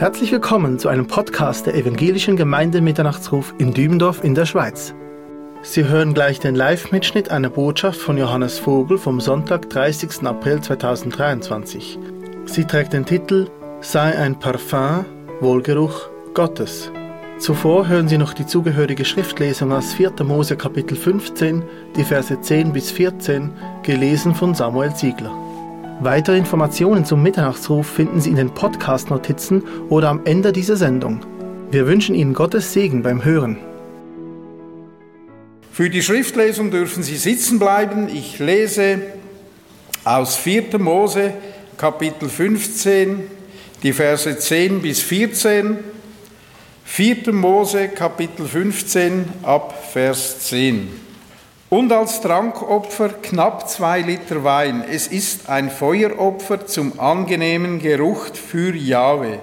Herzlich willkommen zu einem Podcast der Evangelischen Gemeinde Mitternachtsruf in Dübendorf in der Schweiz. Sie hören gleich den Live-Mitschnitt einer Botschaft von Johannes Vogel vom Sonntag, 30. April 2023. Sie trägt den Titel Sei ein Parfum, Wohlgeruch Gottes. Zuvor hören Sie noch die zugehörige Schriftlesung aus 4. Mose Kapitel 15, die Verse 10 bis 14, gelesen von Samuel Ziegler. Weitere Informationen zum Mitternachtsruf finden Sie in den Podcast-Notizen oder am Ende dieser Sendung. Wir wünschen Ihnen Gottes Segen beim Hören. Für die Schriftlesung dürfen Sie sitzen bleiben. Ich lese aus 4. Mose Kapitel 15, die Verse 10 bis 14. 4. Mose Kapitel 15 ab Vers 10 und als Trankopfer knapp zwei Liter Wein. Es ist ein Feueropfer zum angenehmen Geruch für Jahwe.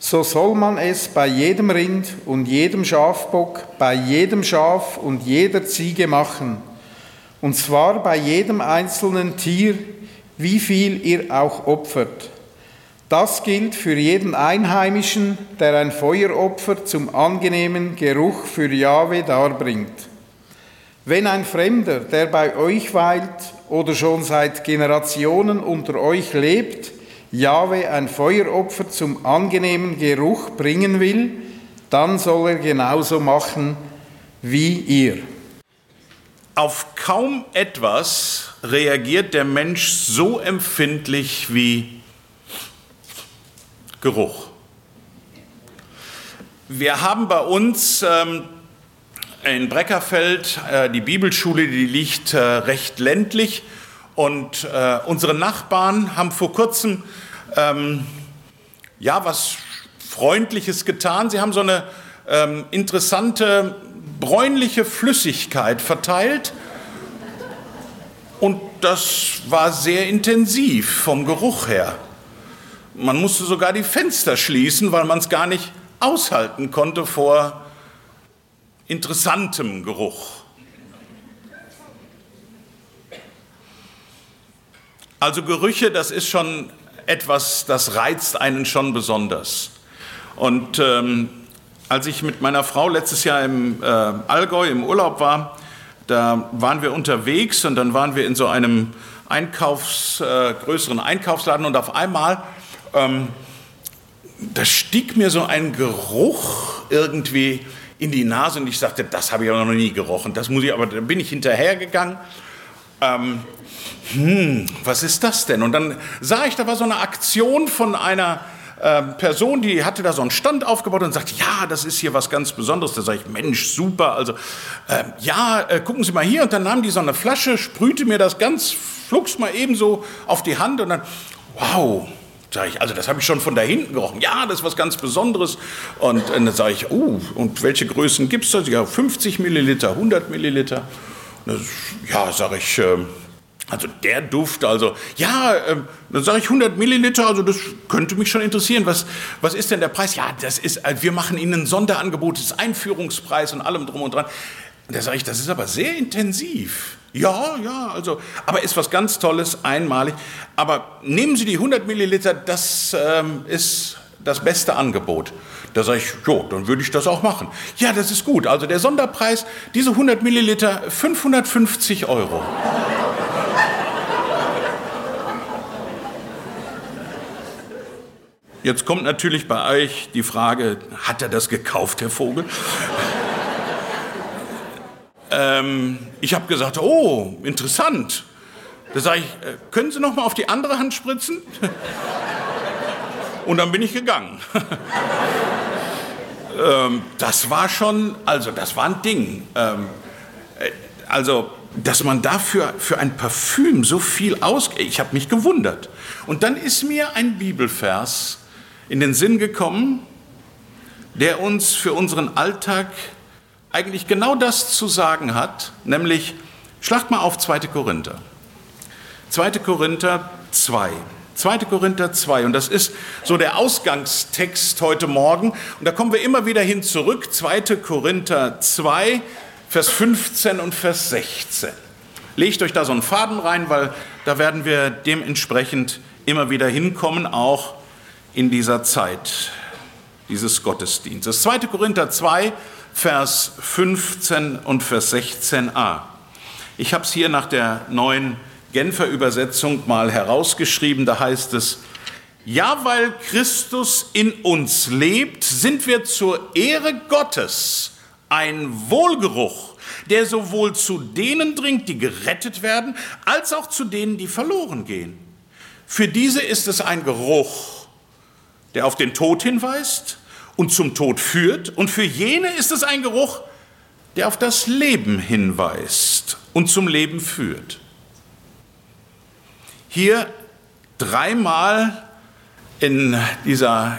So soll man es bei jedem Rind und jedem Schafbock, bei jedem Schaf und jeder Ziege machen. Und zwar bei jedem einzelnen Tier, wie viel ihr auch opfert. Das gilt für jeden Einheimischen, der ein Feueropfer zum angenehmen Geruch für Jahwe darbringt. Wenn ein Fremder, der bei euch weilt oder schon seit Generationen unter euch lebt, Jahwe ein Feueropfer zum angenehmen Geruch bringen will, dann soll er genauso machen wie ihr. Auf kaum etwas reagiert der Mensch so empfindlich wie Geruch. Wir haben bei uns ähm, in Breckerfeld, äh, die Bibelschule, die liegt äh, recht ländlich. Und äh, unsere Nachbarn haben vor kurzem ähm, ja was Freundliches getan. Sie haben so eine ähm, interessante bräunliche Flüssigkeit verteilt. Und das war sehr intensiv vom Geruch her. Man musste sogar die Fenster schließen, weil man es gar nicht aushalten konnte vor interessantem Geruch. Also Gerüche, das ist schon etwas, das reizt einen schon besonders. Und ähm, als ich mit meiner Frau letztes Jahr im äh, Allgäu im Urlaub war, da waren wir unterwegs und dann waren wir in so einem Einkaufs, äh, größeren Einkaufsladen und auf einmal, ähm, da stieg mir so ein Geruch irgendwie in die Nase und ich sagte, das habe ich aber noch nie gerochen. Das muss ich, aber dann bin ich hinterhergegangen. Ähm, hm, was ist das denn? Und dann sah ich, da war so eine Aktion von einer äh, Person, die hatte da so einen Stand aufgebaut und sagte, ja, das ist hier was ganz Besonderes. Da sage ich, Mensch, super. Also, äh, ja, äh, gucken Sie mal hier. Und dann nahm die so eine Flasche, sprühte mir das ganz flugs mal ebenso auf die Hand und dann, wow, Sag ich, also das habe ich schon von da hinten gerochen. Ja, das ist was ganz Besonderes. Und, dann sage ich, oh, und welche Größen gibt es da? Ja, 50 Milliliter, 100 Milliliter. Ja, sage ich, äh, also der Duft, also ja, äh, dann sage ich 100 Milliliter, also das könnte mich schon interessieren. Was, was ist denn der Preis? Ja, das ist, äh, wir machen Ihnen ein Sonderangebot, das ist Einführungspreis und allem drum und dran. Und da sage ich, das ist aber sehr intensiv. Ja, ja, also, aber ist was ganz Tolles, einmalig. Aber nehmen Sie die 100 Milliliter, das ähm, ist das beste Angebot. Da sage ich, jo, dann würde ich das auch machen. Ja, das ist gut. Also der Sonderpreis, diese 100 Milliliter, 550 Euro. Jetzt kommt natürlich bei euch die Frage, hat er das gekauft, Herr Vogel? Ähm, ich habe gesagt, oh, interessant. Da sage ich, äh, können Sie noch mal auf die andere Hand spritzen? Und dann bin ich gegangen. ähm, das war schon, also das war ein Ding. Ähm, äh, also, dass man dafür für ein Parfüm so viel ausgeht, ich habe mich gewundert. Und dann ist mir ein Bibelvers in den Sinn gekommen, der uns für unseren Alltag eigentlich genau das zu sagen hat, nämlich, schlagt mal auf 2. Korinther. 2. Korinther 2. 2. Korinther 2. Und das ist so der Ausgangstext heute Morgen. Und da kommen wir immer wieder hin zurück. 2. Korinther 2, Vers 15 und Vers 16. Legt euch da so einen Faden rein, weil da werden wir dementsprechend immer wieder hinkommen, auch in dieser Zeit. dieses Gottesdienstes. 2. Korinther 2, Vers 15 und Vers 16a. Ich habe es hier nach der neuen Genfer Übersetzung mal herausgeschrieben, da heißt es, ja, weil Christus in uns lebt, sind wir zur Ehre Gottes ein Wohlgeruch, der sowohl zu denen dringt, die gerettet werden, als auch zu denen, die verloren gehen. Für diese ist es ein Geruch, der auf den Tod hinweist und zum Tod führt, und für jene ist es ein Geruch, der auf das Leben hinweist und zum Leben führt. Hier dreimal in dieser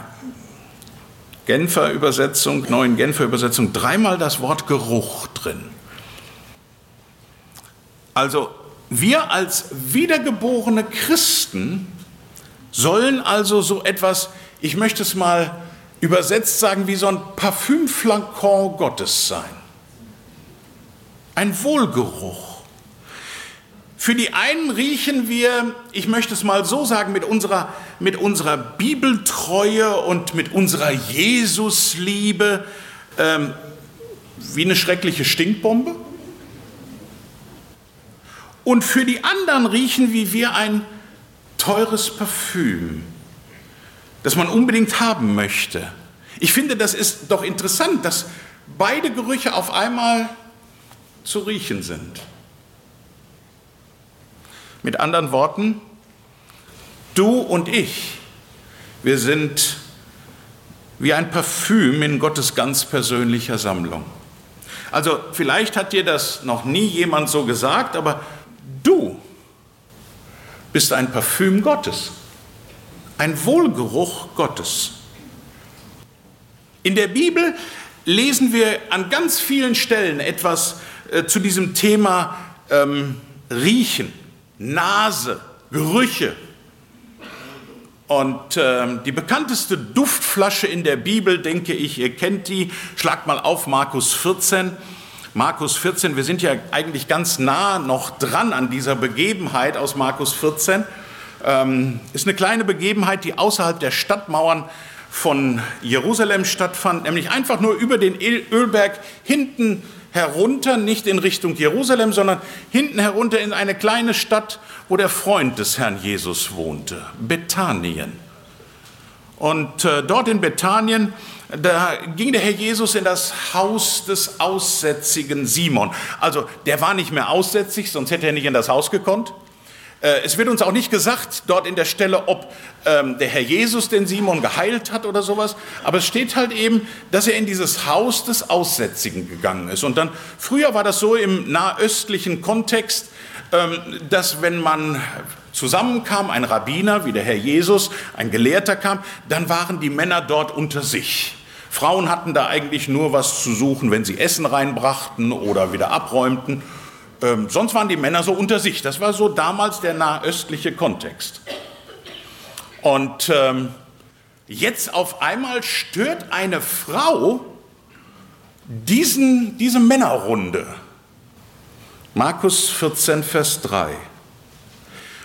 Genfer Übersetzung, neuen Genfer Übersetzung, dreimal das Wort Geruch drin. Also wir als wiedergeborene Christen sollen also so etwas, ich möchte es mal übersetzt sagen, wie so ein Parfümflakon Gottes sein. Ein Wohlgeruch. Für die einen riechen wir, ich möchte es mal so sagen, mit unserer, mit unserer Bibeltreue und mit unserer Jesusliebe ähm, wie eine schreckliche Stinkbombe. Und für die anderen riechen wie wir ein teures Parfüm, das man unbedingt haben möchte. Ich finde, das ist doch interessant, dass beide Gerüche auf einmal zu riechen sind. Mit anderen Worten, du und ich, wir sind wie ein Parfüm in Gottes ganz persönlicher Sammlung. Also vielleicht hat dir das noch nie jemand so gesagt, aber du bist ein Parfüm Gottes, ein Wohlgeruch Gottes. In der Bibel lesen wir an ganz vielen Stellen etwas äh, zu diesem Thema ähm, Riechen. Nase, Gerüche. Und äh, die bekannteste Duftflasche in der Bibel, denke ich, ihr kennt die. Schlagt mal auf Markus 14. Markus 14, wir sind ja eigentlich ganz nah noch dran an dieser Begebenheit aus Markus 14. Ähm, ist eine kleine Begebenheit, die außerhalb der Stadtmauern von Jerusalem stattfand, nämlich einfach nur über den Ölberg hinten herunter, nicht in Richtung Jerusalem, sondern hinten herunter in eine kleine Stadt, wo der Freund des Herrn Jesus wohnte, Bethanien. Und äh, dort in Bethanien, da ging der Herr Jesus in das Haus des aussätzigen Simon. Also der war nicht mehr aussätzig, sonst hätte er nicht in das Haus gekonnt. Äh, es wird uns auch nicht gesagt dort in der Stelle, ob ähm, der Herr Jesus den Simon geheilt hat oder sowas, aber es steht halt eben, dass er in dieses Haus des Aussätzigen gegangen ist. Und dann, früher war das so im nahöstlichen Kontext, ähm, dass wenn man zusammenkam, ein Rabbiner wie der Herr Jesus, ein Gelehrter kam, dann waren die Männer dort unter sich. Frauen hatten da eigentlich nur was zu suchen, wenn sie Essen reinbrachten oder wieder abräumten. Ähm, sonst waren die Männer so unter sich. Das war so damals der nahöstliche Kontext. Und ähm, jetzt auf einmal stört eine Frau diesen, diese Männerrunde. Markus 14, Vers 3.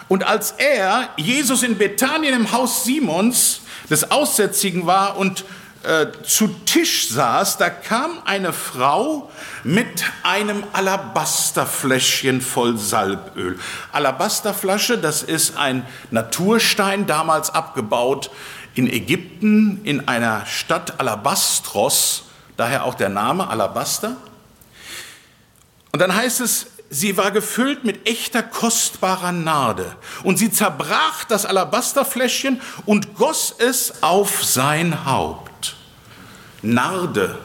Und als er, Jesus in Bethanien im Haus Simons, des Aussätzigen war und äh, zu Tisch saß, da kam eine Frau mit einem Alabasterfläschchen voll Salböl. Alabasterflasche, das ist ein Naturstein, damals abgebaut in Ägypten, in einer Stadt Alabastros, daher auch der Name Alabaster. Und dann heißt es, sie war gefüllt mit echter kostbarer Narde. Und sie zerbrach das Alabasterfläschchen und goss es auf sein Haupt. Narde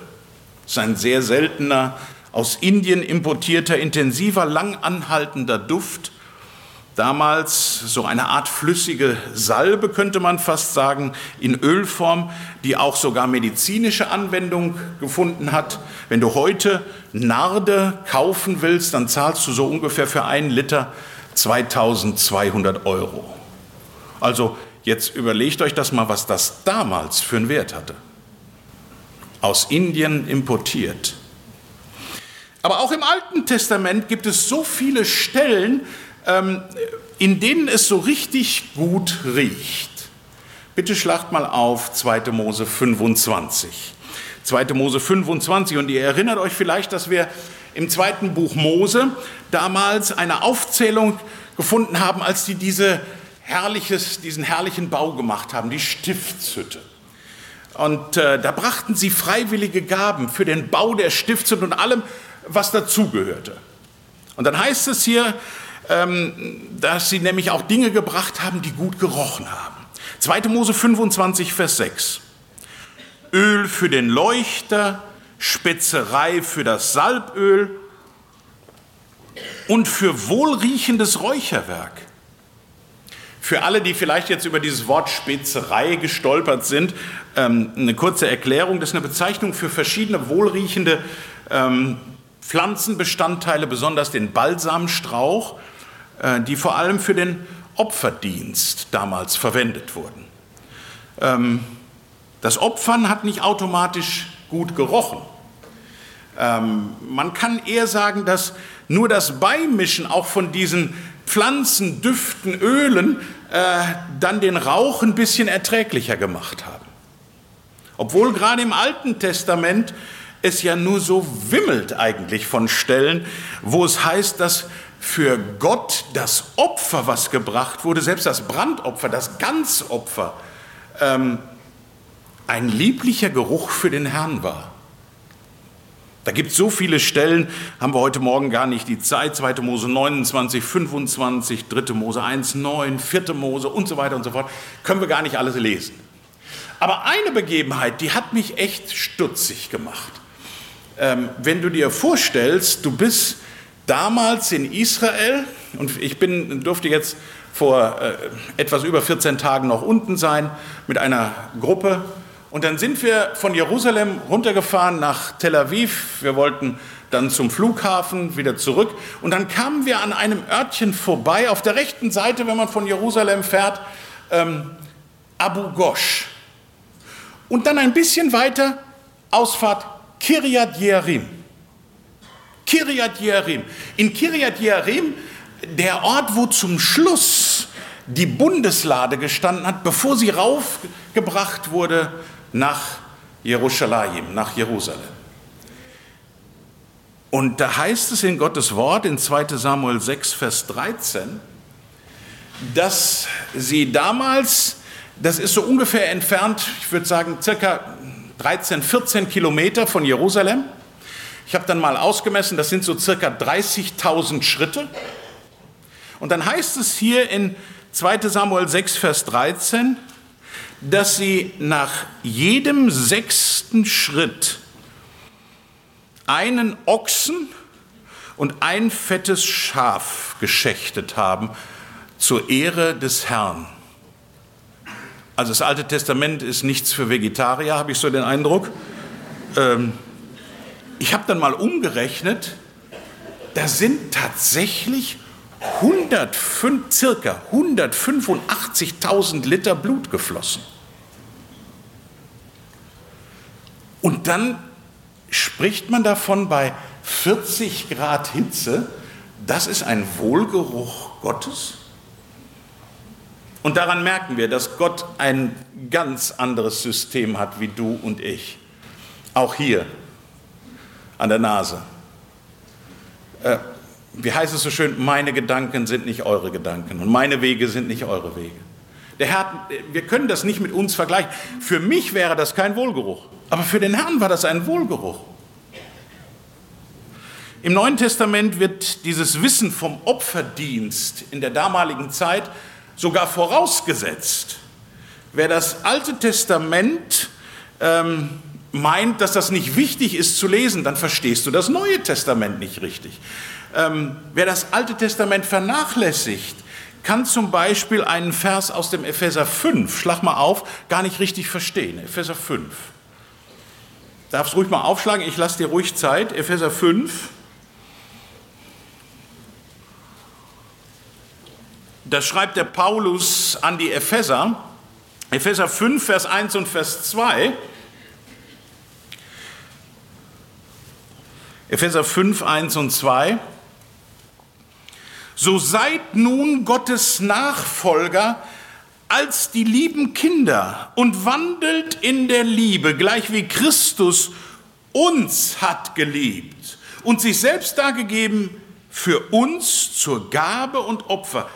ist ein sehr seltener, aus Indien importierter, intensiver, lang anhaltender Duft. Damals so eine Art flüssige Salbe, könnte man fast sagen, in Ölform, die auch sogar medizinische Anwendung gefunden hat. Wenn du heute Narde kaufen willst, dann zahlst du so ungefähr für einen Liter 2200 Euro. Also jetzt überlegt euch das mal, was das damals für einen Wert hatte aus Indien importiert. Aber auch im Alten Testament gibt es so viele Stellen, ähm, in denen es so richtig gut riecht. Bitte schlagt mal auf 2. Mose 25. 2. Mose 25 und ihr erinnert euch vielleicht, dass wir im zweiten Buch Mose damals eine Aufzählung gefunden haben, als die diese herrliches, diesen herrlichen Bau gemacht haben, die Stiftshütte. Und äh, da brachten sie freiwillige Gaben für den Bau der Stiftshütte und allem, was dazugehörte. Und dann heißt es hier, ähm, dass sie nämlich auch Dinge gebracht haben, die gut gerochen haben. 2. Mose 25, Vers 6. Öl für den Leuchter, Spezerei für das Salböl und für wohlriechendes Räucherwerk. Für alle, die vielleicht jetzt über dieses Wort Spezerei gestolpert sind, ähm, eine kurze Erklärung. Das ist eine Bezeichnung für verschiedene wohlriechende ähm, Pflanzenbestandteile, besonders den Balsamstrauch, äh, die vor allem für den Opferdienst damals verwendet wurden. Ähm, das Opfern hat nicht automatisch gut gerochen. Man kann eher sagen, dass nur das Beimischen auch von diesen Pflanzen, Düften, Ölen äh, dann den Rauch ein bisschen erträglicher gemacht haben. Obwohl gerade im Alten Testament es ja nur so wimmelt eigentlich von Stellen, wo es heißt, dass für Gott das Opfer, was gebracht wurde, selbst das Brandopfer, das Ganzopfer, ähm, ein lieblicher Geruch für den Herrn war. Da gibt es so viele Stellen, haben wir heute Morgen gar nicht die Zeit. 2. Mose 29, 25, 3. Mose 1, 9, 4. Mose und so weiter und so fort. Können wir gar nicht alles lesen. Aber eine Begebenheit, die hat mich echt stutzig gemacht. Ähm, wenn du dir vorstellst, du bist damals in Israel und ich bin, durfte jetzt vor äh, etwas über 14 Tagen noch unten sein mit einer Gruppe und dann sind wir von Jerusalem runtergefahren nach Tel Aviv. Wir wollten dann zum Flughafen wieder zurück. Und dann kamen wir an einem Örtchen vorbei, auf der rechten Seite, wenn man von Jerusalem fährt, ähm, Abu Ghosh. Und dann ein bisschen weiter, Ausfahrt Kiryat Jearim. Kiryat Jearim. In Kiryat Jearim, der Ort, wo zum Schluss die Bundeslade gestanden hat, bevor sie raufgebracht wurde nach Jerusalem, nach Jerusalem. Und da heißt es in Gottes Wort in 2 Samuel 6, Vers 13, dass sie damals, das ist so ungefähr entfernt, ich würde sagen circa 13, 14 Kilometer von Jerusalem. Ich habe dann mal ausgemessen, das sind so circa 30.000 Schritte. Und dann heißt es hier in 2 Samuel 6, Vers 13, dass sie nach jedem sechsten Schritt einen Ochsen und ein fettes Schaf geschächtet haben zur Ehre des Herrn. Also das Alte Testament ist nichts für Vegetarier, habe ich so den Eindruck. Ähm, ich habe dann mal umgerechnet, da sind tatsächlich 105, circa 185.000 Liter Blut geflossen. Und dann spricht man davon bei 40 Grad Hitze, das ist ein Wohlgeruch Gottes. Und daran merken wir, dass Gott ein ganz anderes System hat wie du und ich. Auch hier an der Nase. Äh, wie heißt es so schön, meine Gedanken sind nicht eure Gedanken und meine Wege sind nicht eure Wege. Der Herr, wir können das nicht mit uns vergleichen. Für mich wäre das kein Wohlgeruch, aber für den Herrn war das ein Wohlgeruch. Im Neuen Testament wird dieses Wissen vom Opferdienst in der damaligen Zeit sogar vorausgesetzt. Wer das Alte Testament ähm, meint, dass das nicht wichtig ist zu lesen, dann verstehst du das Neue Testament nicht richtig. Ähm, wer das Alte Testament vernachlässigt, kann zum Beispiel einen Vers aus dem Epheser 5, schlag mal auf, gar nicht richtig verstehen. Epheser 5. Darfst ruhig mal aufschlagen, ich lasse dir ruhig Zeit. Epheser 5. Das schreibt der Paulus an die Epheser. Epheser 5, Vers 1 und Vers 2. Epheser 5, 1 und 2. So seid nun Gottes Nachfolger als die lieben Kinder und wandelt in der Liebe, gleich wie Christus uns hat geliebt und sich selbst dargegeben für uns zur Gabe und Opfer.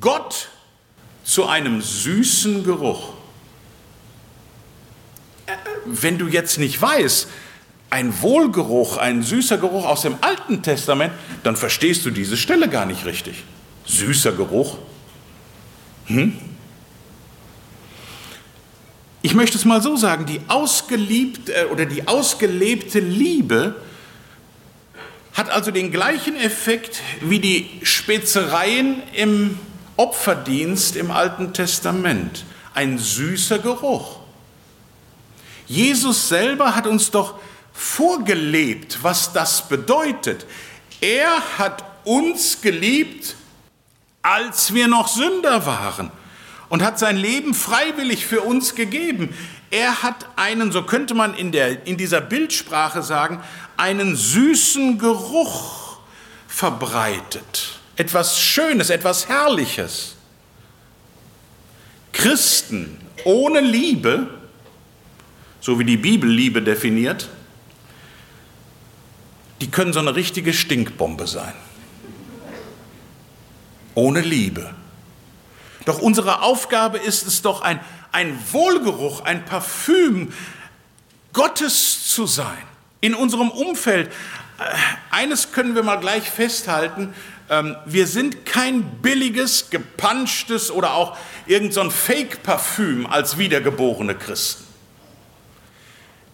Gott zu einem süßen Geruch. Wenn du jetzt nicht weißt, ein Wohlgeruch, ein süßer Geruch aus dem Alten Testament, dann verstehst du diese Stelle gar nicht richtig. Süßer Geruch. Hm? Ich möchte es mal so sagen, die ausgeliebte äh, oder die ausgelebte Liebe hat also den gleichen Effekt wie die Spezereien im Opferdienst im Alten Testament. Ein süßer Geruch. Jesus selber hat uns doch vorgelebt, was das bedeutet. Er hat uns geliebt, als wir noch Sünder waren und hat sein Leben freiwillig für uns gegeben. Er hat einen, so könnte man in, der, in dieser Bildsprache sagen, einen süßen Geruch verbreitet. Etwas Schönes, etwas Herrliches. Christen ohne Liebe, so wie die Bibel Liebe definiert, die können so eine richtige Stinkbombe sein. Ohne Liebe. Doch unsere Aufgabe ist es doch, ein, ein Wohlgeruch, ein Parfüm Gottes zu sein in unserem Umfeld. Äh, eines können wir mal gleich festhalten, ähm, wir sind kein billiges, gepanschtes oder auch irgendein so Fake-Parfüm als wiedergeborene Christen.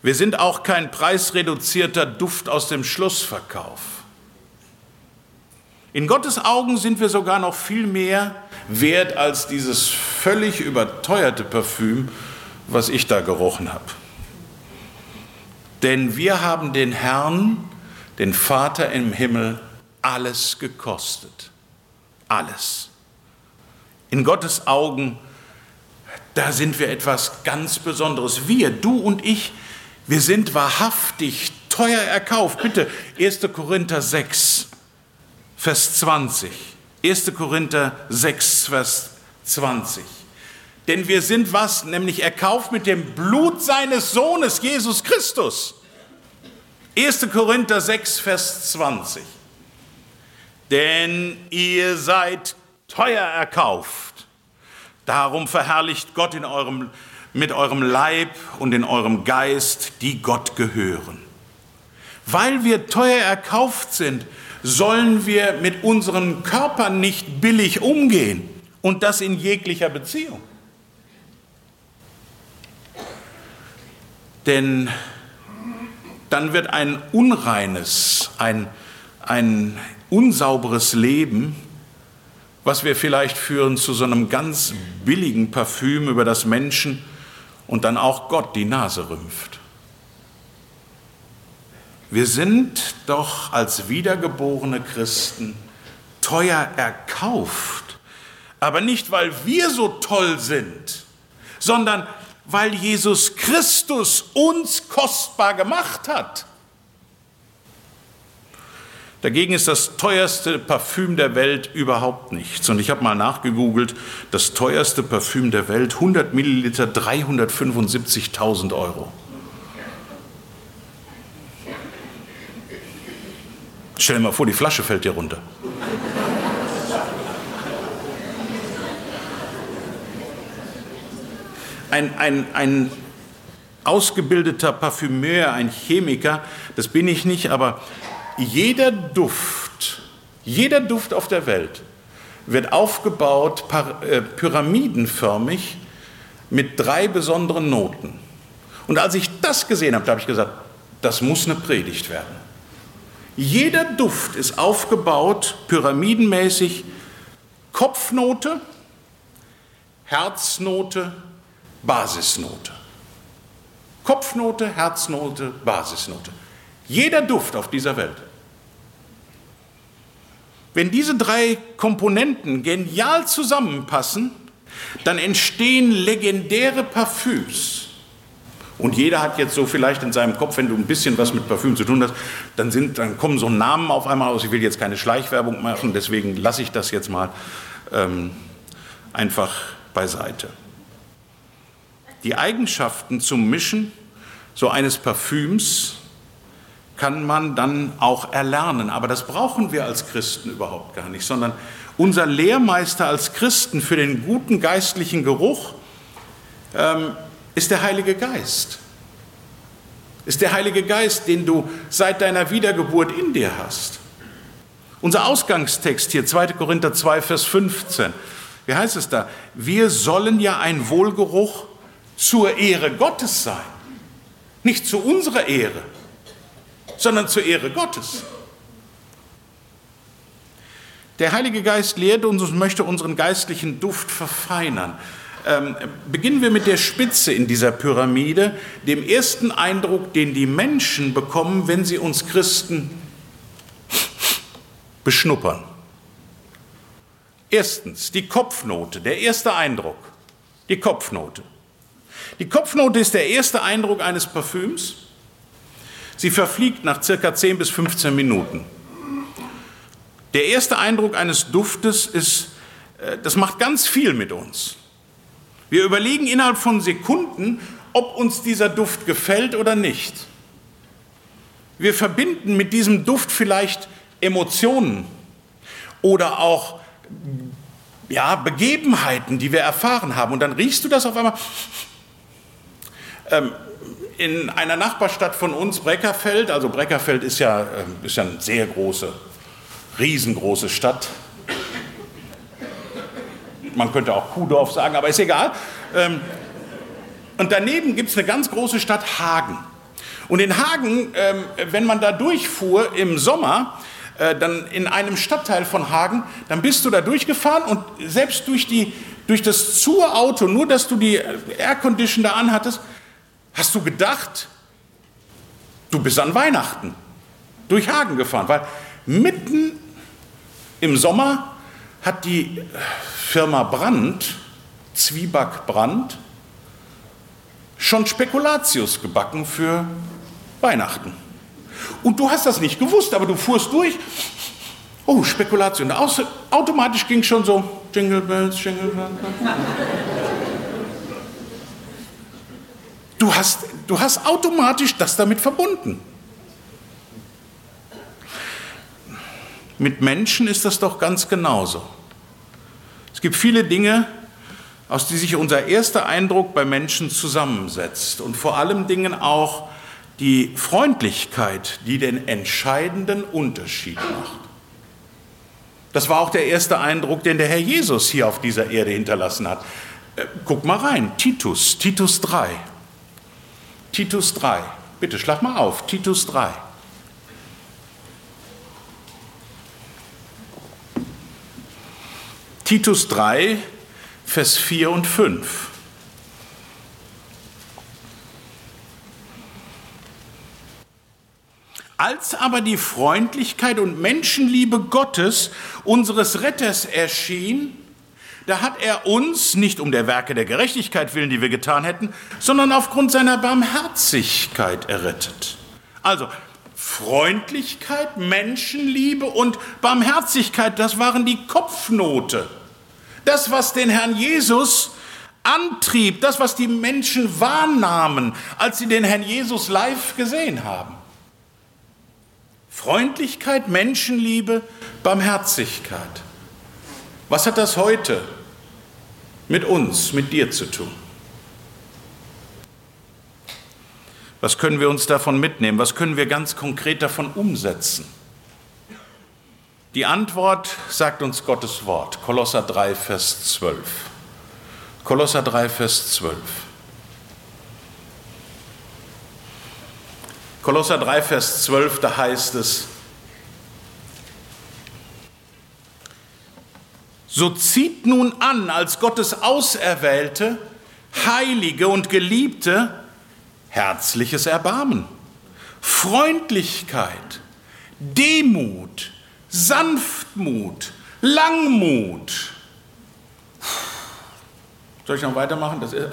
Wir sind auch kein preisreduzierter Duft aus dem Schlussverkauf. In Gottes Augen sind wir sogar noch viel mehr wert als dieses völlig überteuerte Parfüm, was ich da gerochen habe. Denn wir haben den Herrn, den Vater im Himmel, alles gekostet. Alles. In Gottes Augen, da sind wir etwas ganz Besonderes. Wir, du und ich, wir sind wahrhaftig teuer erkauft. Bitte, 1. Korinther 6, Vers 20. 1. Korinther 6, Vers 20. Denn wir sind was? Nämlich erkauft mit dem Blut seines Sohnes, Jesus Christus. 1. Korinther 6, Vers 20. Denn ihr seid teuer erkauft. Darum verherrlicht Gott in eurem, mit eurem Leib und in eurem Geist, die Gott gehören. Weil wir teuer erkauft sind, sollen wir mit unseren Körpern nicht billig umgehen und das in jeglicher Beziehung. Denn dann wird ein unreines, ein, ein unsauberes Leben, was wir vielleicht führen, zu so einem ganz billigen Parfüm, über das Menschen und dann auch Gott die Nase rümpft. Wir sind doch als wiedergeborene Christen teuer erkauft, aber nicht, weil wir so toll sind, sondern weil Jesus Christus uns kostbar gemacht hat. Dagegen ist das teuerste Parfüm der Welt überhaupt nichts. Und ich habe mal nachgegoogelt, das teuerste Parfüm der Welt, 100 Milliliter, 375.000 Euro. Stell dir mal vor, die Flasche fällt dir runter. Ein, ein, ein ausgebildeter Parfümeur, ein Chemiker, das bin ich nicht, aber jeder Duft, jeder Duft auf der Welt wird aufgebaut äh, pyramidenförmig mit drei besonderen Noten. Und als ich das gesehen habe, da habe ich gesagt, das muss eine Predigt werden. Jeder Duft ist aufgebaut pyramidenmäßig Kopfnote, Herznote, Basisnote. Kopfnote, Herznote, Basisnote. Jeder Duft auf dieser Welt. Wenn diese drei Komponenten genial zusammenpassen, dann entstehen legendäre Parfüms. Und jeder hat jetzt so vielleicht in seinem Kopf, wenn du ein bisschen was mit Parfüm zu tun hast, dann, sind, dann kommen so Namen auf einmal aus. Ich will jetzt keine Schleichwerbung machen, deswegen lasse ich das jetzt mal ähm, einfach beiseite. Die Eigenschaften zum Mischen so eines Parfüms kann man dann auch erlernen. Aber das brauchen wir als Christen überhaupt gar nicht, sondern unser Lehrmeister als Christen für den guten geistlichen Geruch ähm, ist der Heilige Geist. Ist der Heilige Geist, den du seit deiner Wiedergeburt in dir hast. Unser Ausgangstext hier, 2. Korinther 2, Vers 15. Wie heißt es da? Wir sollen ja ein Wohlgeruch zur Ehre Gottes sein. Nicht zu unserer Ehre, sondern zur Ehre Gottes. Der Heilige Geist lehrt uns und möchte unseren geistlichen Duft verfeinern. Ähm, beginnen wir mit der Spitze in dieser Pyramide, dem ersten Eindruck, den die Menschen bekommen, wenn sie uns Christen beschnuppern. Erstens die Kopfnote, der erste Eindruck, die Kopfnote. Die Kopfnote ist der erste Eindruck eines Parfüms. Sie verfliegt nach circa 10 bis 15 Minuten. Der erste Eindruck eines Duftes ist, äh, das macht ganz viel mit uns. Wir überlegen innerhalb von Sekunden, ob uns dieser Duft gefällt oder nicht. Wir verbinden mit diesem Duft vielleicht Emotionen oder auch ja, Begebenheiten, die wir erfahren haben. Und dann riechst du das auf einmal ähm, in einer Nachbarstadt von uns, Breckerfeld, also Breckerfeld ist ja, ähm, ist ja eine sehr große, riesengroße Stadt. Man könnte auch Kuhdorf sagen, aber ist egal. Ähm, und daneben gibt es eine ganz große Stadt Hagen. Und in Hagen, ähm, wenn man da durchfuhr im Sommer, äh, dann in einem Stadtteil von Hagen, dann bist du da durchgefahren und selbst durch, die, durch das Zur-Auto, nur dass du die Aircondition da anhattest, Hast du gedacht, du bist an Weihnachten durch Hagen gefahren? Weil mitten im Sommer hat die Firma Brandt, Zwieback Brandt, schon Spekulatius gebacken für Weihnachten. Und du hast das nicht gewusst, aber du fuhrst durch. Oh, Spekulation. Automatisch ging schon so, Jingle Bells, Jingle Bells. Du hast, du hast automatisch das damit verbunden. Mit Menschen ist das doch ganz genauso. Es gibt viele Dinge, aus denen sich unser erster Eindruck bei Menschen zusammensetzt und vor allem Dingen auch die Freundlichkeit, die den entscheidenden Unterschied macht. Das war auch der erste Eindruck, den der Herr Jesus hier auf dieser Erde hinterlassen hat. Äh, guck mal rein, Titus, Titus 3. Titus 3. Bitte schlag mal auf, Titus 3. Titus 3, Vers 4 und 5. Als aber die Freundlichkeit und Menschenliebe Gottes, unseres Retters, erschien, da hat er uns nicht um der Werke der Gerechtigkeit willen, die wir getan hätten, sondern aufgrund seiner Barmherzigkeit errettet. Also Freundlichkeit, Menschenliebe und Barmherzigkeit, das waren die Kopfnote. Das, was den Herrn Jesus antrieb, das, was die Menschen wahrnahmen, als sie den Herrn Jesus live gesehen haben. Freundlichkeit, Menschenliebe, Barmherzigkeit. Was hat das heute mit uns, mit dir zu tun? Was können wir uns davon mitnehmen? Was können wir ganz konkret davon umsetzen? Die Antwort sagt uns Gottes Wort, Kolosser 3, Vers 12. Kolosser 3, Vers 12. Kolosser 3, Vers 12, da heißt es, So zieht nun an als Gottes Auserwählte, Heilige und Geliebte, herzliches Erbarmen, Freundlichkeit, Demut, Sanftmut, Langmut. Soll ich noch weitermachen? Das ist.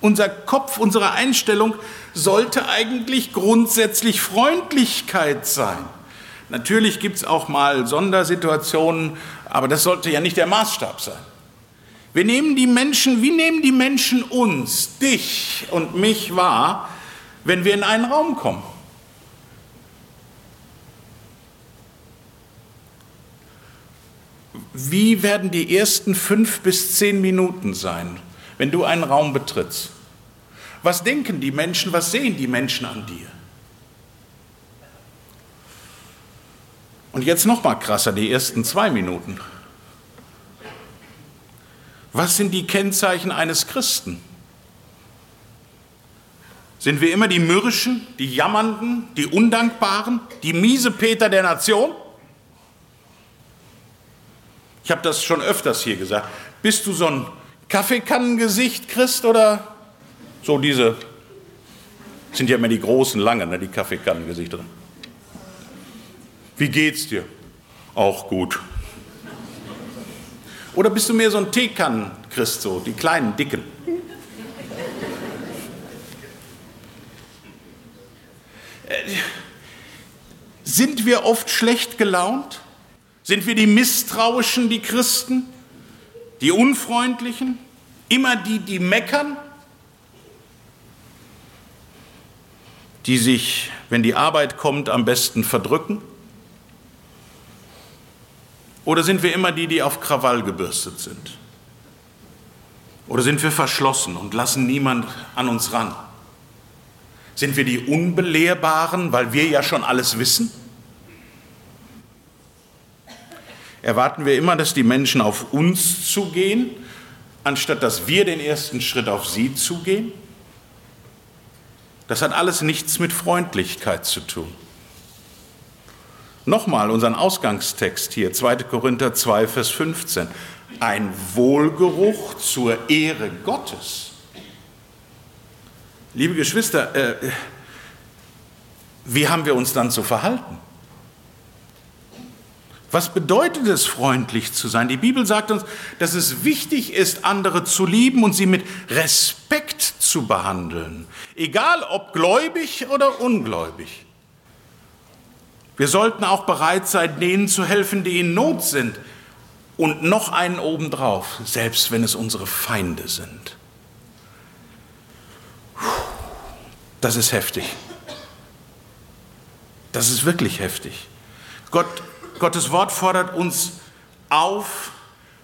Unser Kopf, unsere Einstellung sollte eigentlich grundsätzlich Freundlichkeit sein. Natürlich gibt es auch mal Sondersituationen, aber das sollte ja nicht der Maßstab sein. Wir nehmen die Menschen, wie nehmen die Menschen uns, dich und mich wahr, wenn wir in einen Raum kommen? Wie werden die ersten fünf bis zehn Minuten sein, wenn du einen Raum betrittst? Was denken die Menschen, was sehen die Menschen an dir? Und jetzt noch mal krasser, die ersten zwei Minuten. Was sind die Kennzeichen eines Christen? Sind wir immer die Mürrischen, die Jammernden, die Undankbaren, die miese Peter der Nation? Ich habe das schon öfters hier gesagt. Bist du so ein Kaffeekannengesicht, Christ, oder so diese, sind ja immer die großen, langen, ne, die Kaffeekannengesichter. Wie geht's dir? Auch gut. Oder bist du mehr so ein Teekannen-Christ, so die kleinen, dicken? Sind wir oft schlecht gelaunt? Sind wir die Misstrauischen, die Christen? Die Unfreundlichen? Immer die, die meckern? Die sich, wenn die Arbeit kommt, am besten verdrücken? Oder sind wir immer die, die auf Krawall gebürstet sind? Oder sind wir verschlossen und lassen niemand an uns ran? Sind wir die Unbelehrbaren, weil wir ja schon alles wissen? Erwarten wir immer, dass die Menschen auf uns zugehen, anstatt dass wir den ersten Schritt auf sie zugehen? Das hat alles nichts mit Freundlichkeit zu tun. Nochmal unseren Ausgangstext hier, 2. Korinther 2, Vers 15. Ein Wohlgeruch zur Ehre Gottes. Liebe Geschwister, äh, wie haben wir uns dann zu verhalten? Was bedeutet es, freundlich zu sein? Die Bibel sagt uns, dass es wichtig ist, andere zu lieben und sie mit Respekt zu behandeln, egal ob gläubig oder ungläubig. Wir sollten auch bereit sein, denen zu helfen, die in Not sind. Und noch einen obendrauf, selbst wenn es unsere Feinde sind. Das ist heftig. Das ist wirklich heftig. Gott, Gottes Wort fordert uns auf,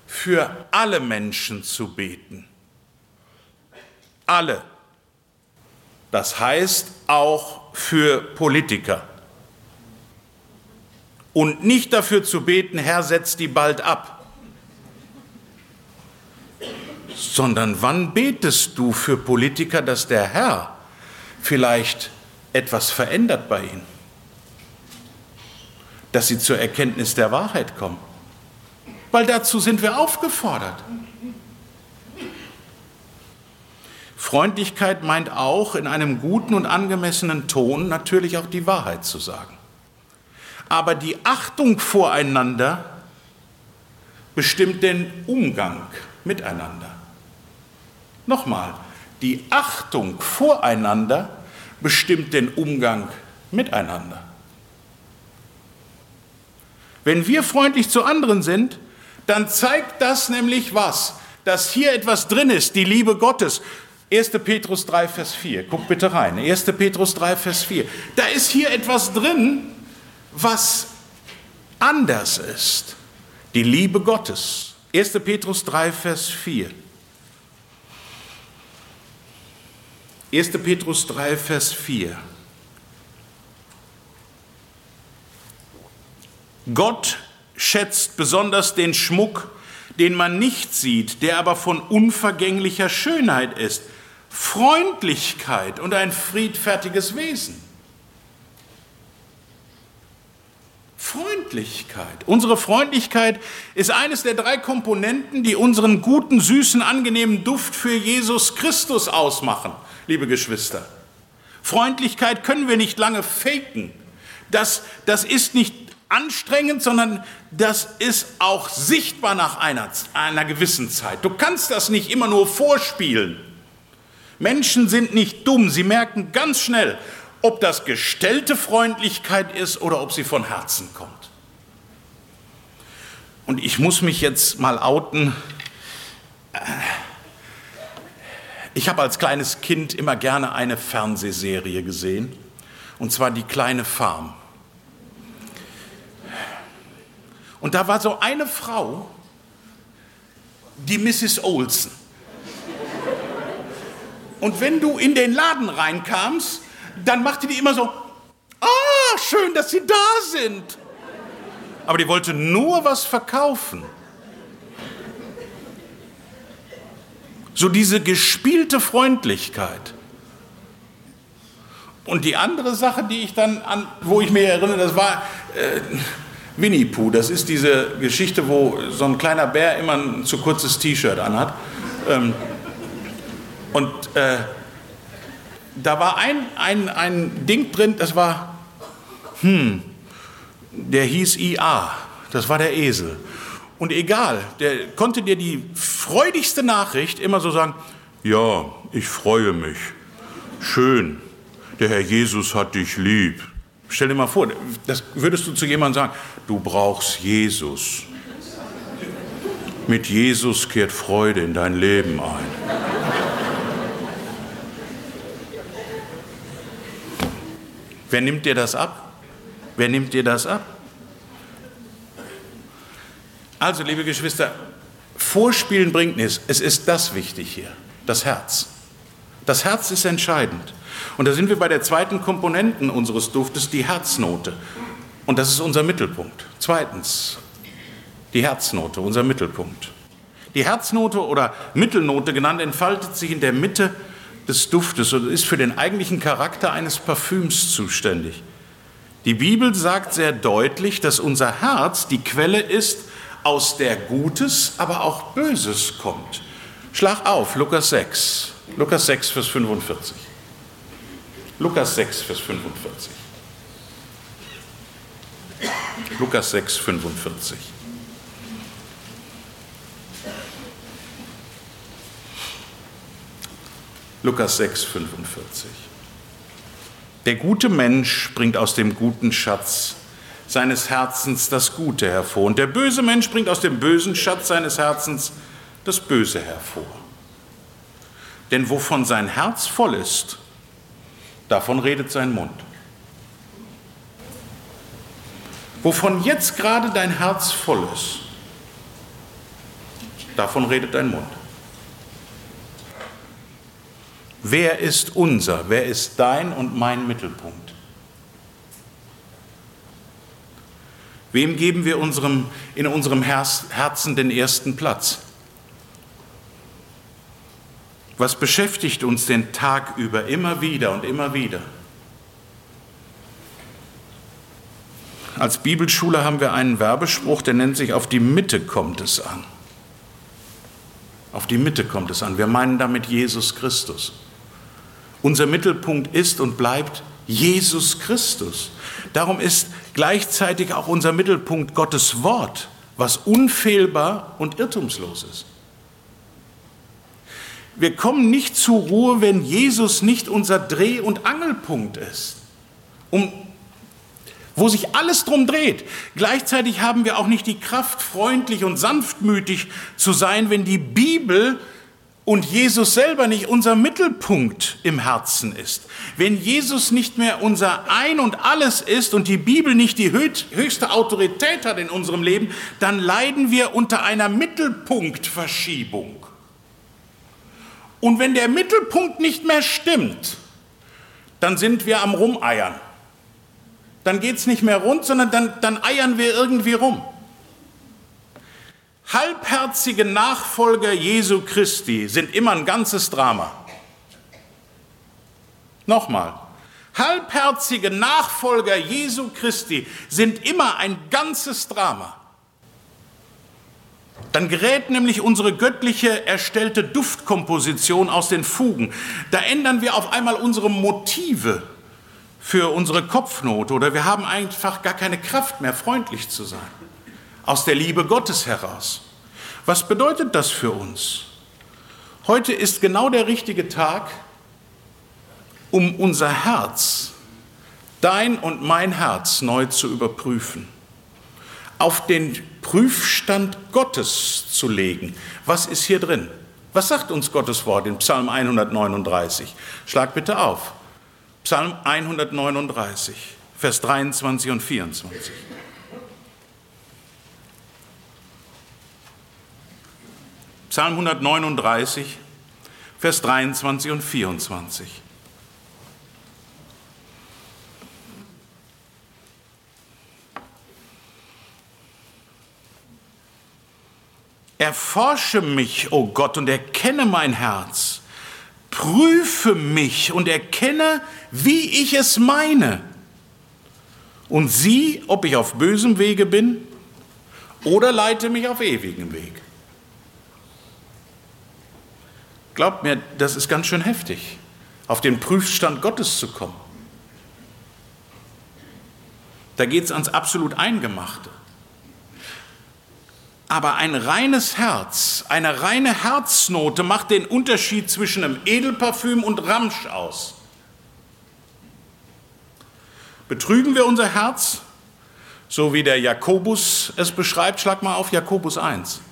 für alle Menschen zu beten. Alle. Das heißt auch für Politiker und nicht dafür zu beten, Herr, setz die bald ab, sondern wann betest du für Politiker, dass der Herr vielleicht etwas verändert bei ihnen, dass sie zur Erkenntnis der Wahrheit kommen, weil dazu sind wir aufgefordert. Freundlichkeit meint auch in einem guten und angemessenen Ton natürlich auch die Wahrheit zu sagen. Aber die Achtung voreinander bestimmt den Umgang miteinander. Nochmal, die Achtung voreinander bestimmt den Umgang miteinander. Wenn wir freundlich zu anderen sind, dann zeigt das nämlich was? Dass hier etwas drin ist, die Liebe Gottes. 1. Petrus 3, Vers 4. Guck bitte rein. 1. Petrus 3, Vers 4. Da ist hier etwas drin, was anders ist. Die Liebe Gottes. 1. Petrus 3, Vers 4. 1. Petrus 3, Vers 4. Gott schätzt besonders den Schmuck, den man nicht sieht, der aber von unvergänglicher Schönheit ist, Freundlichkeit und ein friedfertiges Wesen. Freundlichkeit. Unsere Freundlichkeit ist eines der drei Komponenten, die unseren guten, süßen, angenehmen Duft für Jesus Christus ausmachen, liebe Geschwister. Freundlichkeit können wir nicht lange faken. Das, das ist nicht anstrengend, sondern das ist auch sichtbar nach einer, einer gewissen Zeit. Du kannst das nicht immer nur vorspielen. Menschen sind nicht dumm, sie merken ganz schnell, ob das gestellte Freundlichkeit ist oder ob sie von Herzen kommt. Und ich muss mich jetzt mal outen. Ich habe als kleines Kind immer gerne eine Fernsehserie gesehen, und zwar die kleine Farm. Und da war so eine Frau, die Mrs. Olsen. Und wenn du in den Laden reinkamst, dann machte die immer so, ah, schön, dass Sie da sind. Aber die wollte nur was verkaufen. So diese gespielte Freundlichkeit. Und die andere Sache, die ich dann an, wo ich mich erinnere, das war äh, Winnie Pooh. Das ist diese Geschichte, wo so ein kleiner Bär immer ein zu kurzes T-Shirt anhat. Ähm, und äh, da war ein, ein, ein Ding drin, das war, hm, der hieß IA, das war der Esel. Und egal, der konnte dir die freudigste Nachricht immer so sagen, ja, ich freue mich, schön, der Herr Jesus hat dich lieb. Stell dir mal vor, das würdest du zu jemandem sagen, du brauchst Jesus. Mit Jesus kehrt Freude in dein Leben ein. Wer nimmt dir das ab? Wer nimmt dir das ab? Also, liebe Geschwister, Vorspielen bringt nichts. Es ist das wichtig hier, das Herz. Das Herz ist entscheidend. Und da sind wir bei der zweiten Komponenten unseres Duftes, die Herznote. Und das ist unser Mittelpunkt. Zweitens, die Herznote, unser Mittelpunkt. Die Herznote oder Mittelnote genannt entfaltet sich in der Mitte des Duftes und ist für den eigentlichen Charakter eines Parfüms zuständig. Die Bibel sagt sehr deutlich, dass unser Herz die Quelle ist, aus der Gutes, aber auch Böses kommt. Schlag auf, Lukas 6, Lukas 6, Vers 45. Lukas 6, Vers 45. Lukas 6, 45. Lukas 6, 45. Der gute Mensch bringt aus dem guten Schatz seines Herzens das Gute hervor und der böse Mensch bringt aus dem bösen Schatz seines Herzens das Böse hervor. Denn wovon sein Herz voll ist, davon redet sein Mund. Wovon jetzt gerade dein Herz voll ist, davon redet dein Mund. Wer ist unser, wer ist dein und mein Mittelpunkt? Wem geben wir unserem, in unserem Herzen den ersten Platz? Was beschäftigt uns den Tag über immer wieder und immer wieder? Als Bibelschule haben wir einen Werbespruch, der nennt sich Auf die Mitte kommt es an. Auf die Mitte kommt es an. Wir meinen damit Jesus Christus. Unser Mittelpunkt ist und bleibt Jesus Christus. Darum ist gleichzeitig auch unser Mittelpunkt Gottes Wort, was unfehlbar und irrtumslos ist. Wir kommen nicht zur Ruhe, wenn Jesus nicht unser Dreh- und Angelpunkt ist, um, wo sich alles drum dreht. Gleichzeitig haben wir auch nicht die Kraft, freundlich und sanftmütig zu sein, wenn die Bibel und Jesus selber nicht unser Mittelpunkt im Herzen ist, wenn Jesus nicht mehr unser Ein und alles ist und die Bibel nicht die höchste Autorität hat in unserem Leben, dann leiden wir unter einer Mittelpunktverschiebung. Und wenn der Mittelpunkt nicht mehr stimmt, dann sind wir am Rumeiern. Dann geht es nicht mehr rund, sondern dann, dann eiern wir irgendwie rum. Halbherzige Nachfolger Jesu Christi sind immer ein ganzes Drama. Nochmal, halbherzige Nachfolger Jesu Christi sind immer ein ganzes Drama. Dann gerät nämlich unsere göttliche erstellte Duftkomposition aus den Fugen. Da ändern wir auf einmal unsere Motive für unsere Kopfnote oder wir haben einfach gar keine Kraft mehr, freundlich zu sein aus der Liebe Gottes heraus. Was bedeutet das für uns? Heute ist genau der richtige Tag, um unser Herz dein und mein Herz neu zu überprüfen, auf den Prüfstand Gottes zu legen. Was ist hier drin? Was sagt uns Gottes Wort in Psalm 139? Schlag bitte auf. Psalm 139, Vers 23 und 24. Psalm 139, Vers 23 und 24. Erforsche mich, o oh Gott, und erkenne mein Herz. Prüfe mich und erkenne, wie ich es meine. Und sieh, ob ich auf bösem Wege bin oder leite mich auf ewigen Weg. Glaubt mir, das ist ganz schön heftig, auf den Prüfstand Gottes zu kommen. Da geht es ans absolut Eingemachte. Aber ein reines Herz, eine reine Herznote macht den Unterschied zwischen einem Edelparfüm und Ramsch aus. Betrügen wir unser Herz, so wie der Jakobus es beschreibt, schlag mal auf Jakobus 1.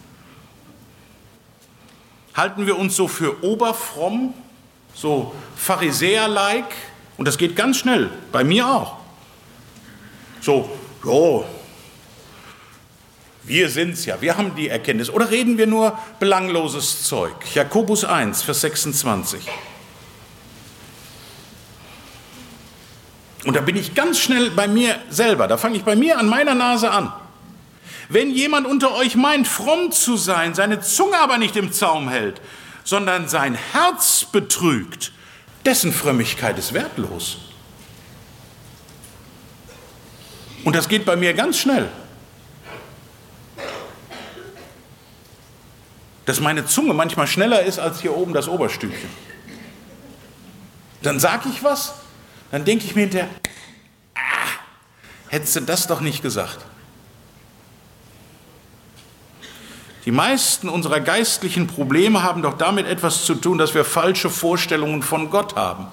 Halten wir uns so für oberfromm, so Pharisäer-like, und das geht ganz schnell, bei mir auch. So, jo, wir sind's ja, wir haben die Erkenntnis. Oder reden wir nur belangloses Zeug? Jakobus 1, Vers 26. Und da bin ich ganz schnell bei mir selber, da fange ich bei mir an meiner Nase an. Wenn jemand unter euch meint, fromm zu sein, seine Zunge aber nicht im Zaum hält, sondern sein Herz betrügt, dessen Frömmigkeit ist wertlos. Und das geht bei mir ganz schnell. dass meine Zunge manchmal schneller ist als hier oben das Oberstübchen. Dann sage ich was, dann denke ich mir hinterher, ah, hättest du das doch nicht gesagt. Die meisten unserer geistlichen Probleme haben doch damit etwas zu tun, dass wir falsche Vorstellungen von Gott haben.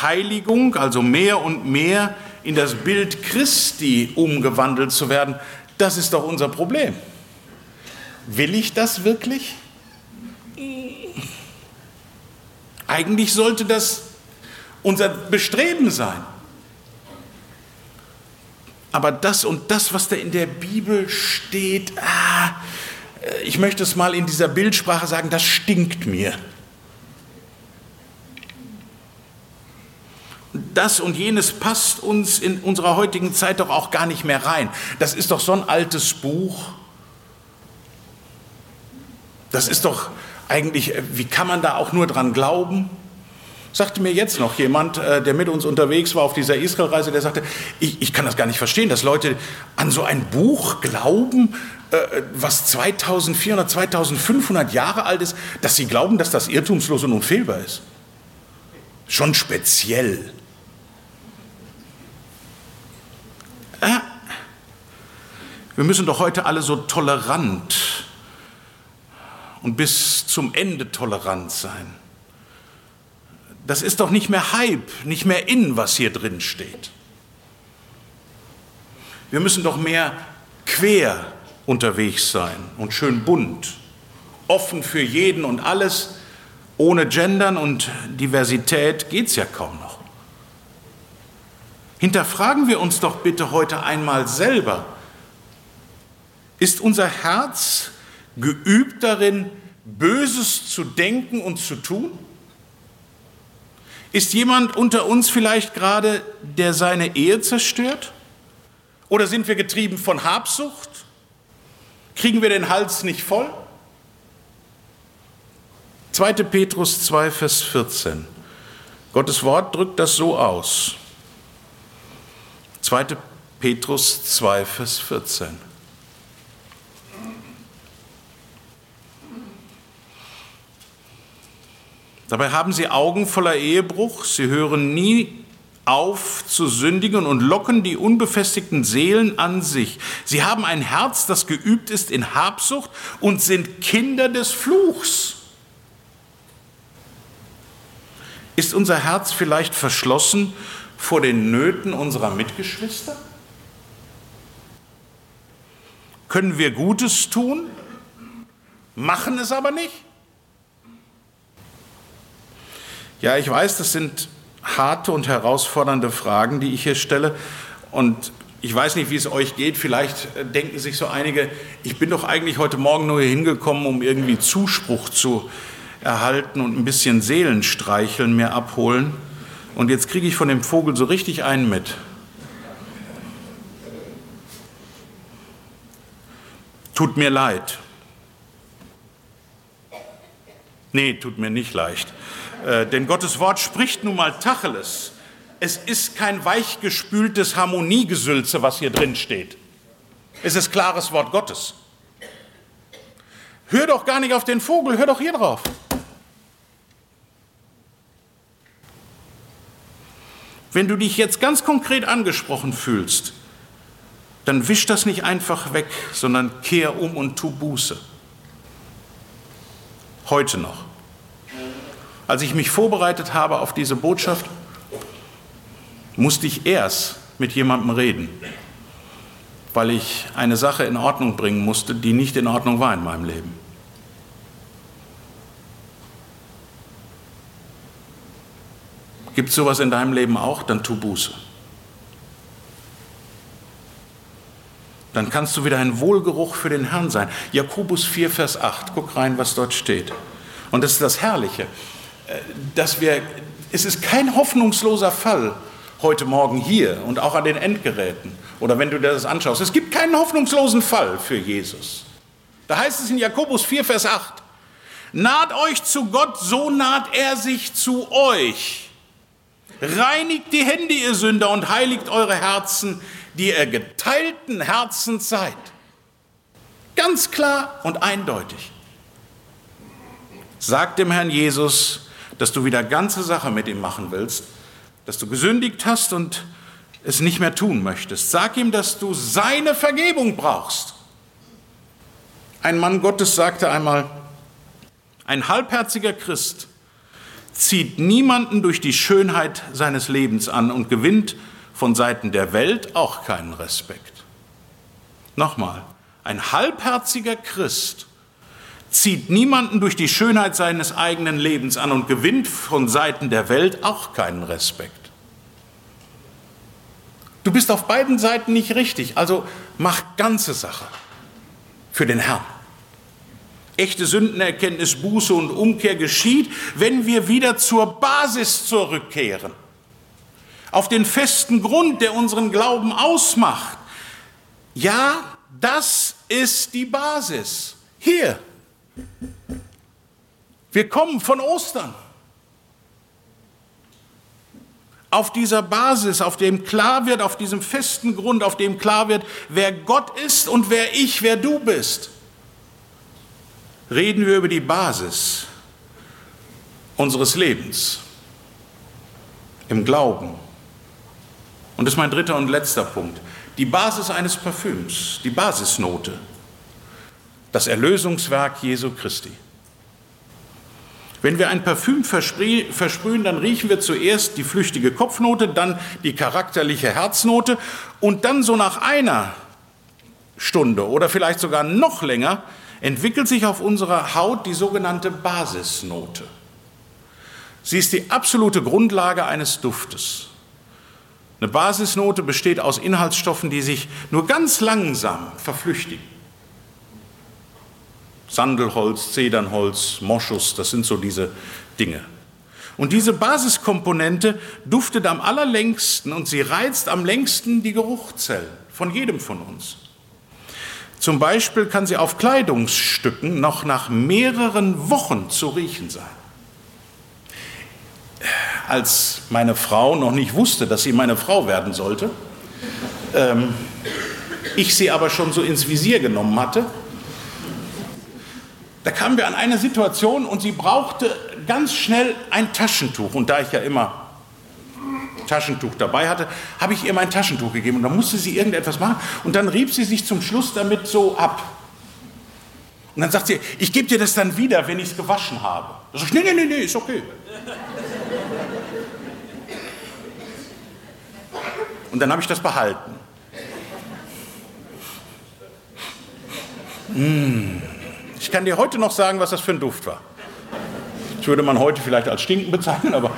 Heiligung, also mehr und mehr in das Bild Christi umgewandelt zu werden, das ist doch unser Problem. Will ich das wirklich? Eigentlich sollte das unser Bestreben sein. Aber das und das, was da in der Bibel steht, ah, ich möchte es mal in dieser Bildsprache sagen, das stinkt mir. Das und jenes passt uns in unserer heutigen Zeit doch auch gar nicht mehr rein. Das ist doch so ein altes Buch. Das ist doch eigentlich, äh, wie kann man da auch nur dran glauben? Sagte mir jetzt noch jemand, äh, der mit uns unterwegs war auf dieser Israelreise, der sagte, ich, ich kann das gar nicht verstehen, dass Leute an so ein Buch glauben, äh, was 2400, 2500 Jahre alt ist, dass sie glauben, dass das irrtumslos und unfehlbar ist. Schon speziell. Wir müssen doch heute alle so tolerant und bis zum Ende tolerant sein. Das ist doch nicht mehr Hype, nicht mehr in, was hier drin steht. Wir müssen doch mehr quer unterwegs sein und schön bunt, offen für jeden und alles. Ohne Gendern und Diversität geht es ja kaum noch. Hinterfragen wir uns doch bitte heute einmal selber. Ist unser Herz geübt darin, Böses zu denken und zu tun? Ist jemand unter uns vielleicht gerade, der seine Ehe zerstört? Oder sind wir getrieben von Habsucht? Kriegen wir den Hals nicht voll? 2. Petrus 2, Vers 14. Gottes Wort drückt das so aus. 2. Petrus 2, Vers 14. Dabei haben sie Augen voller Ehebruch, sie hören nie auf zu sündigen und locken die unbefestigten Seelen an sich. Sie haben ein Herz, das geübt ist in Habsucht und sind Kinder des Fluchs. Ist unser Herz vielleicht verschlossen vor den Nöten unserer Mitgeschwister? Können wir Gutes tun, machen es aber nicht? Ja, ich weiß, das sind harte und herausfordernde Fragen, die ich hier stelle. Und ich weiß nicht, wie es euch geht. Vielleicht äh, denken sich so einige, ich bin doch eigentlich heute Morgen nur hier hingekommen, um irgendwie Zuspruch zu erhalten und ein bisschen Seelenstreicheln mir abholen. Und jetzt kriege ich von dem Vogel so richtig einen mit. Tut mir leid. Nee, tut mir nicht leicht. Äh, denn Gottes Wort spricht nun mal Tacheles. Es ist kein weichgespültes Harmoniegesülze, was hier drin steht. Es ist klares Wort Gottes. Hör doch gar nicht auf den Vogel, hör doch hier drauf. Wenn du dich jetzt ganz konkret angesprochen fühlst, dann wisch das nicht einfach weg, sondern kehr um und tu Buße. Heute noch. Als ich mich vorbereitet habe auf diese Botschaft, musste ich erst mit jemandem reden, weil ich eine Sache in Ordnung bringen musste, die nicht in Ordnung war in meinem Leben. Gibt es sowas in deinem Leben auch? Dann tu Buße. Dann kannst du wieder ein Wohlgeruch für den Herrn sein. Jakobus 4, Vers 8. Guck rein, was dort steht. Und das ist das Herrliche. Dass wir, es ist kein hoffnungsloser Fall heute Morgen hier und auch an den Endgeräten oder wenn du dir das anschaust. Es gibt keinen hoffnungslosen Fall für Jesus. Da heißt es in Jakobus 4, Vers 8, naht euch zu Gott, so naht er sich zu euch. Reinigt die Hände, ihr Sünder, und heiligt eure Herzen, die ihr geteilten Herzens seid. Ganz klar und eindeutig. Sagt dem Herrn Jesus, dass du wieder ganze Sache mit ihm machen willst, dass du gesündigt hast und es nicht mehr tun möchtest. Sag ihm, dass du seine Vergebung brauchst. Ein Mann Gottes sagte einmal, ein halbherziger Christ zieht niemanden durch die Schönheit seines Lebens an und gewinnt von Seiten der Welt auch keinen Respekt. Nochmal, ein halbherziger Christ zieht niemanden durch die Schönheit seines eigenen Lebens an und gewinnt von Seiten der Welt auch keinen Respekt. Du bist auf beiden Seiten nicht richtig, also mach ganze Sache für den Herrn. Echte Sündenerkenntnis, Buße und Umkehr geschieht, wenn wir wieder zur Basis zurückkehren. Auf den festen Grund, der unseren Glauben ausmacht. Ja, das ist die Basis. Hier, wir kommen von Ostern. Auf dieser Basis, auf dem klar wird, auf diesem festen Grund, auf dem klar wird, wer Gott ist und wer ich, wer du bist, reden wir über die Basis unseres Lebens im Glauben. Und das ist mein dritter und letzter Punkt. Die Basis eines Parfüms, die Basisnote das Erlösungswerk Jesu Christi. Wenn wir ein Parfüm versprühen, dann riechen wir zuerst die flüchtige Kopfnote, dann die charakterliche Herznote und dann so nach einer Stunde oder vielleicht sogar noch länger entwickelt sich auf unserer Haut die sogenannte Basisnote. Sie ist die absolute Grundlage eines Duftes. Eine Basisnote besteht aus Inhaltsstoffen, die sich nur ganz langsam verflüchtigen. Sandelholz, Zedernholz, Moschus, das sind so diese Dinge. Und diese Basiskomponente duftet am allerlängsten und sie reizt am längsten die Geruchzellen von jedem von uns. Zum Beispiel kann sie auf Kleidungsstücken noch nach mehreren Wochen zu riechen sein. Als meine Frau noch nicht wusste, dass sie meine Frau werden sollte, ähm, ich sie aber schon so ins Visier genommen hatte, da kamen wir an eine Situation und sie brauchte ganz schnell ein Taschentuch. Und da ich ja immer Taschentuch dabei hatte, habe ich ihr mein Taschentuch gegeben. Und dann musste sie irgendetwas machen. Und dann rieb sie sich zum Schluss damit so ab. Und dann sagt sie, ich gebe dir das dann wieder, wenn ich es gewaschen habe. Da sag ich, nee, nee, nee, nee, ist okay. Und dann habe ich das behalten. Mmh. Ich kann dir heute noch sagen, was das für ein Duft war. Das würde man heute vielleicht als Stinken bezeichnen, aber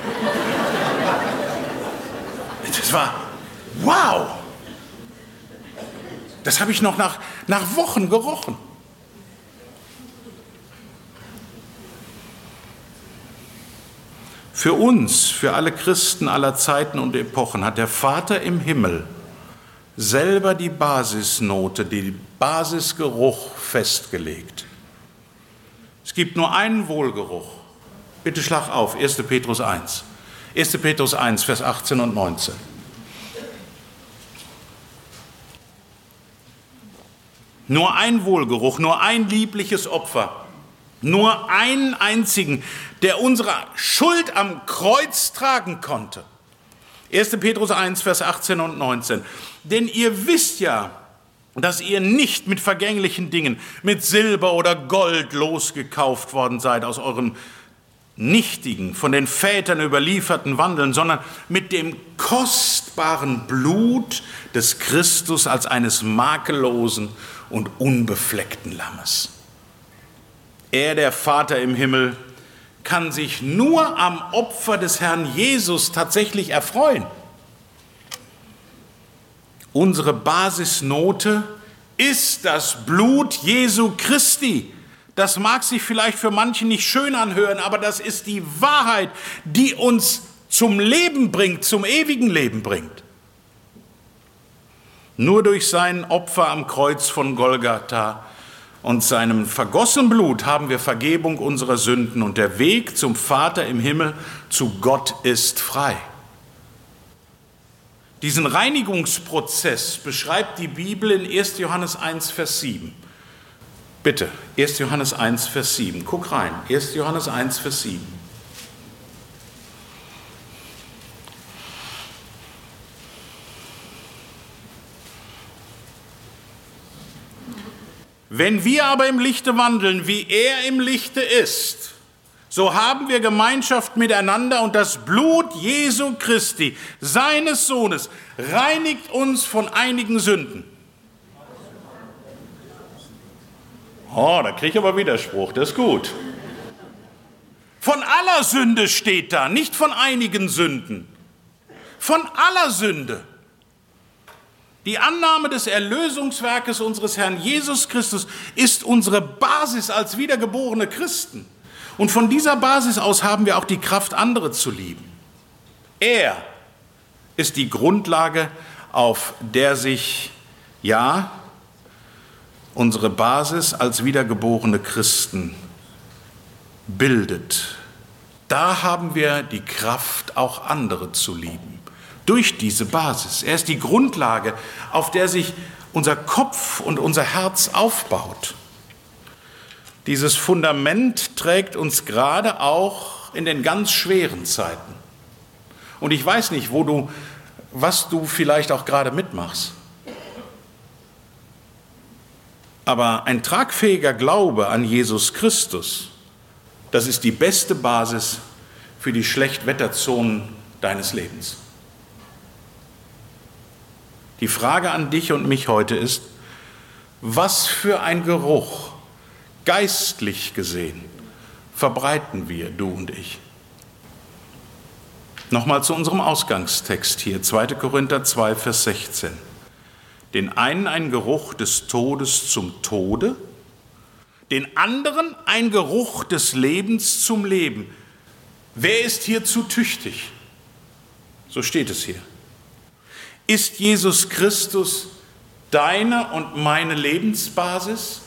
das war wow. Das habe ich noch nach, nach Wochen gerochen. Für uns, für alle Christen aller Zeiten und Epochen hat der Vater im Himmel selber die Basisnote, den Basisgeruch festgelegt. Gibt nur einen Wohlgeruch. Bitte schlag auf, 1. Petrus 1. 1. Petrus 1, Vers 18 und 19. Nur ein Wohlgeruch, nur ein liebliches Opfer, nur einen einzigen, der unsere Schuld am Kreuz tragen konnte. 1. Petrus 1, Vers 18 und 19. Denn ihr wisst ja, dass ihr nicht mit vergänglichen Dingen, mit Silber oder Gold losgekauft worden seid aus eurem nichtigen, von den Vätern überlieferten Wandeln, sondern mit dem kostbaren Blut des Christus als eines makellosen und unbefleckten Lammes. Er, der Vater im Himmel, kann sich nur am Opfer des Herrn Jesus tatsächlich erfreuen. Unsere Basisnote ist das Blut Jesu Christi. Das mag sich vielleicht für manche nicht schön anhören, aber das ist die Wahrheit, die uns zum Leben bringt, zum ewigen Leben bringt. Nur durch sein Opfer am Kreuz von Golgatha und seinem vergossenen Blut haben wir Vergebung unserer Sünden und der Weg zum Vater im Himmel, zu Gott ist frei. Diesen Reinigungsprozess beschreibt die Bibel in 1. Johannes 1, Vers 7. Bitte, 1. Johannes 1, Vers 7. Guck rein, 1. Johannes 1, Vers 7. Wenn wir aber im Lichte wandeln, wie er im Lichte ist, so haben wir Gemeinschaft miteinander und das Blut Jesu Christi, seines Sohnes, reinigt uns von einigen Sünden. Oh, da kriege ich aber Widerspruch, das ist gut. Von aller Sünde steht da, nicht von einigen Sünden. Von aller Sünde. Die Annahme des Erlösungswerkes unseres Herrn Jesus Christus ist unsere Basis als wiedergeborene Christen. Und von dieser Basis aus haben wir auch die Kraft, andere zu lieben. Er ist die Grundlage, auf der sich, ja, unsere Basis als wiedergeborene Christen bildet. Da haben wir die Kraft, auch andere zu lieben durch diese Basis. Er ist die Grundlage, auf der sich unser Kopf und unser Herz aufbaut. Dieses Fundament trägt uns gerade auch in den ganz schweren Zeiten. Und ich weiß nicht, wo du, was du vielleicht auch gerade mitmachst. Aber ein tragfähiger Glaube an Jesus Christus, das ist die beste Basis für die Schlechtwetterzonen deines Lebens. Die Frage an dich und mich heute ist, was für ein Geruch, geistlich gesehen, verbreiten wir, du und ich? Nochmal zu unserem Ausgangstext hier, 2. Korinther 2, Vers 16. Den einen ein Geruch des Todes zum Tode, den anderen ein Geruch des Lebens zum Leben. Wer ist hierzu tüchtig? So steht es hier. Ist Jesus Christus deine und meine Lebensbasis?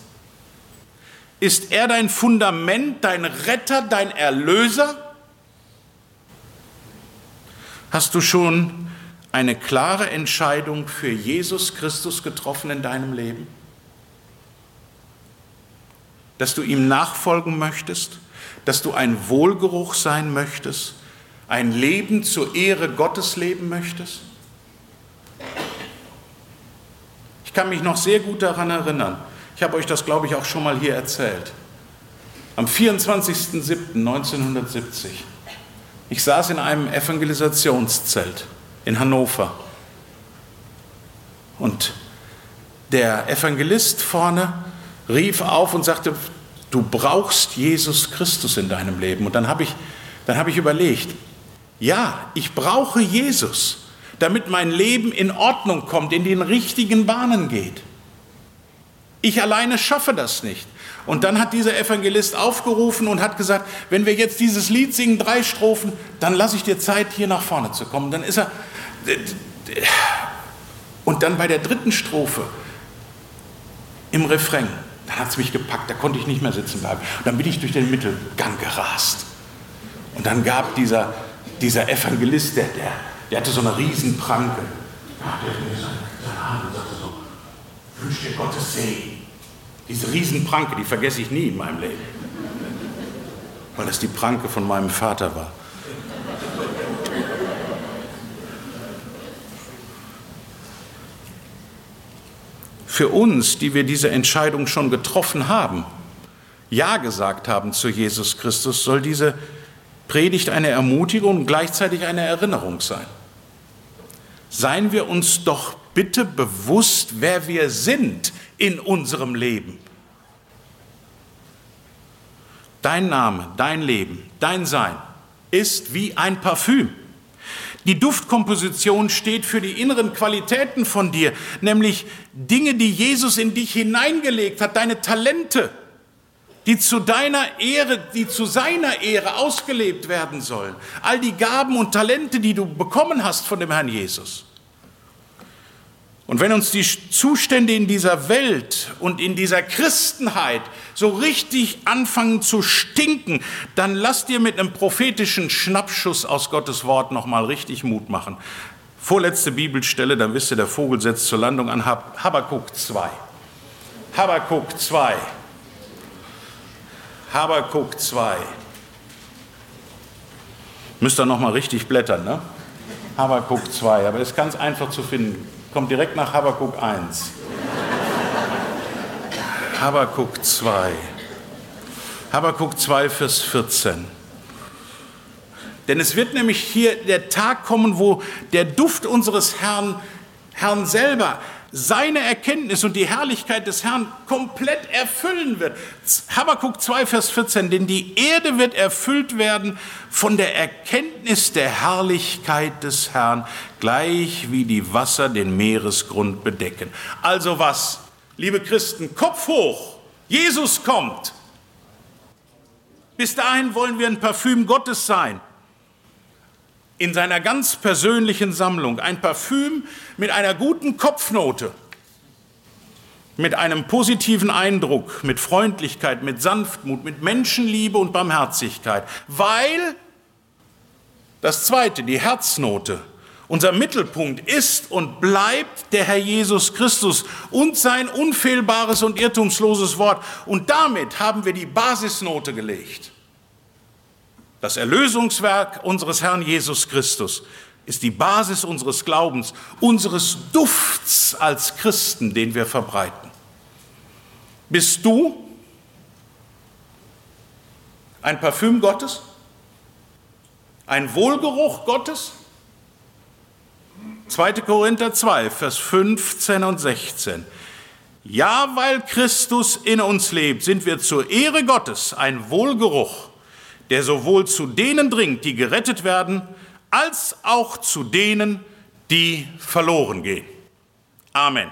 Ist er dein Fundament, dein Retter, dein Erlöser? Hast du schon eine klare Entscheidung für Jesus Christus getroffen in deinem Leben? Dass du ihm nachfolgen möchtest, dass du ein Wohlgeruch sein möchtest, ein Leben zur Ehre Gottes leben möchtest? Ich kann mich noch sehr gut daran erinnern. Ich habe euch das, glaube ich, auch schon mal hier erzählt. Am 24.07.1970. Ich saß in einem Evangelisationszelt in Hannover. Und der Evangelist vorne rief auf und sagte, du brauchst Jesus Christus in deinem Leben. Und dann habe ich, dann habe ich überlegt, ja, ich brauche Jesus, damit mein Leben in Ordnung kommt, in den richtigen Bahnen geht. Ich alleine schaffe das nicht. Und dann hat dieser Evangelist aufgerufen und hat gesagt, wenn wir jetzt dieses Lied singen, drei Strophen, dann lasse ich dir Zeit, hier nach vorne zu kommen. Dann ist er. Und dann bei der dritten Strophe im Refrain, dann hat es mich gepackt, da konnte ich nicht mehr sitzen bleiben. Und dann bin ich durch den Mittelgang gerast. Und dann gab dieser, dieser Evangelist, der, der, der hatte so eine Riesenpranke. Der hat mir seine Hand und sagte wünsche dir Gottes Segen. Diese Riesenpranke, die vergesse ich nie in meinem Leben. Weil das die Pranke von meinem Vater war. Für uns, die wir diese Entscheidung schon getroffen haben, Ja gesagt haben zu Jesus Christus, soll diese Predigt eine Ermutigung und gleichzeitig eine Erinnerung sein. Seien wir uns doch bitte bewusst, wer wir sind in unserem Leben. Dein Name, dein Leben, dein Sein ist wie ein Parfüm. Die Duftkomposition steht für die inneren Qualitäten von dir, nämlich Dinge, die Jesus in dich hineingelegt hat, deine Talente, die zu deiner Ehre, die zu seiner Ehre ausgelebt werden sollen. All die Gaben und Talente, die du bekommen hast von dem Herrn Jesus. Und wenn uns die Zustände in dieser Welt und in dieser Christenheit so richtig anfangen zu stinken, dann lass dir mit einem prophetischen Schnappschuss aus Gottes Wort nochmal richtig Mut machen. Vorletzte Bibelstelle, dann wisst ihr, der Vogel setzt zur Landung an Habakuk 2. Habakuk 2. Habakuk 2. Müsst ihr nochmal richtig blättern, ne? Habakuk 2, aber ist ganz einfach zu finden. Kommt direkt nach Habakuk 1. Habakuk 2. Habakuk 2, Vers 14. Denn es wird nämlich hier der Tag kommen, wo der Duft unseres Herrn, Herrn selber seine Erkenntnis und die Herrlichkeit des Herrn komplett erfüllen wird. Habakuk 2, Vers 14, denn die Erde wird erfüllt werden von der Erkenntnis der Herrlichkeit des Herrn, gleich wie die Wasser den Meeresgrund bedecken. Also was, liebe Christen, Kopf hoch, Jesus kommt. Bis dahin wollen wir ein Parfüm Gottes sein in seiner ganz persönlichen Sammlung ein Parfüm mit einer guten Kopfnote, mit einem positiven Eindruck, mit Freundlichkeit, mit Sanftmut, mit Menschenliebe und Barmherzigkeit, weil das Zweite, die Herznote, unser Mittelpunkt ist und bleibt der Herr Jesus Christus und sein unfehlbares und irrtumsloses Wort. Und damit haben wir die Basisnote gelegt. Das Erlösungswerk unseres Herrn Jesus Christus ist die Basis unseres Glaubens, unseres Dufts als Christen, den wir verbreiten. Bist du ein Parfüm Gottes? Ein Wohlgeruch Gottes? 2. Korinther 2, Vers 15 und 16. Ja, weil Christus in uns lebt, sind wir zur Ehre Gottes ein Wohlgeruch der sowohl zu denen dringt, die gerettet werden, als auch zu denen, die verloren gehen. Amen.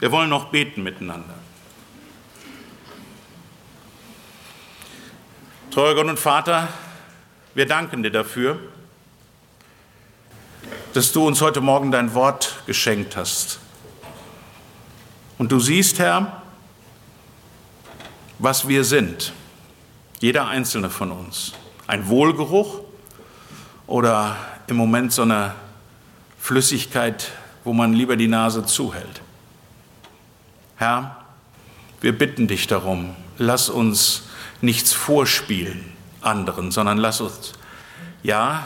Wir wollen noch beten miteinander. Treuer Gott und Vater, wir danken dir dafür, dass du uns heute Morgen dein Wort geschenkt hast. Und du siehst, Herr, was wir sind. Jeder einzelne von uns. Ein Wohlgeruch oder im Moment so eine Flüssigkeit, wo man lieber die Nase zuhält. Herr, wir bitten dich darum, lass uns nichts vorspielen anderen, sondern lass uns, ja,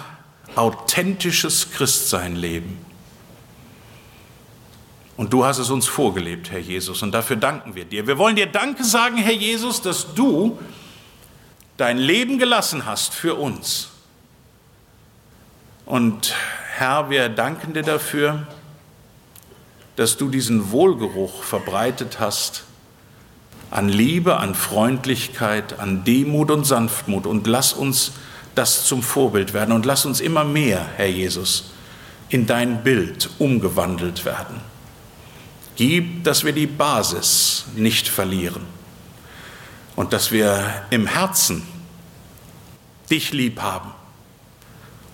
authentisches Christsein leben. Und du hast es uns vorgelebt, Herr Jesus, und dafür danken wir dir. Wir wollen dir Danke sagen, Herr Jesus, dass du dein Leben gelassen hast für uns. Und Herr, wir danken dir dafür, dass du diesen Wohlgeruch verbreitet hast an Liebe, an Freundlichkeit, an Demut und Sanftmut. Und lass uns das zum Vorbild werden und lass uns immer mehr, Herr Jesus, in dein Bild umgewandelt werden. Gib, dass wir die Basis nicht verlieren und dass wir im Herzen dich lieb haben.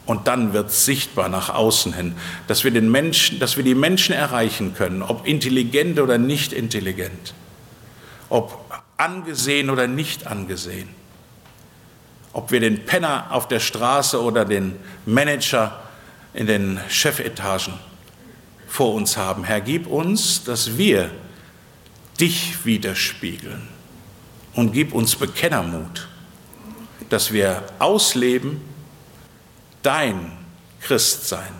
Und dann wird es sichtbar nach außen hin, dass wir, den Menschen, dass wir die Menschen erreichen können, ob intelligent oder nicht intelligent, ob angesehen oder nicht angesehen, ob wir den Penner auf der Straße oder den Manager in den Chefetagen vor uns haben. Herr, gib uns, dass wir dich widerspiegeln und gib uns Bekennermut, dass wir ausleben dein Christsein,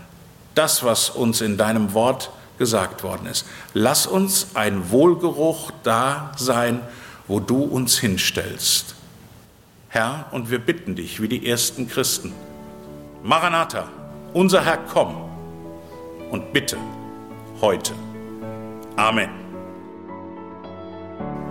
das, was uns in deinem Wort gesagt worden ist. Lass uns ein Wohlgeruch da sein, wo du uns hinstellst. Herr, und wir bitten dich, wie die ersten Christen, Maranatha, unser Herr, komm und bitte heute. Amen.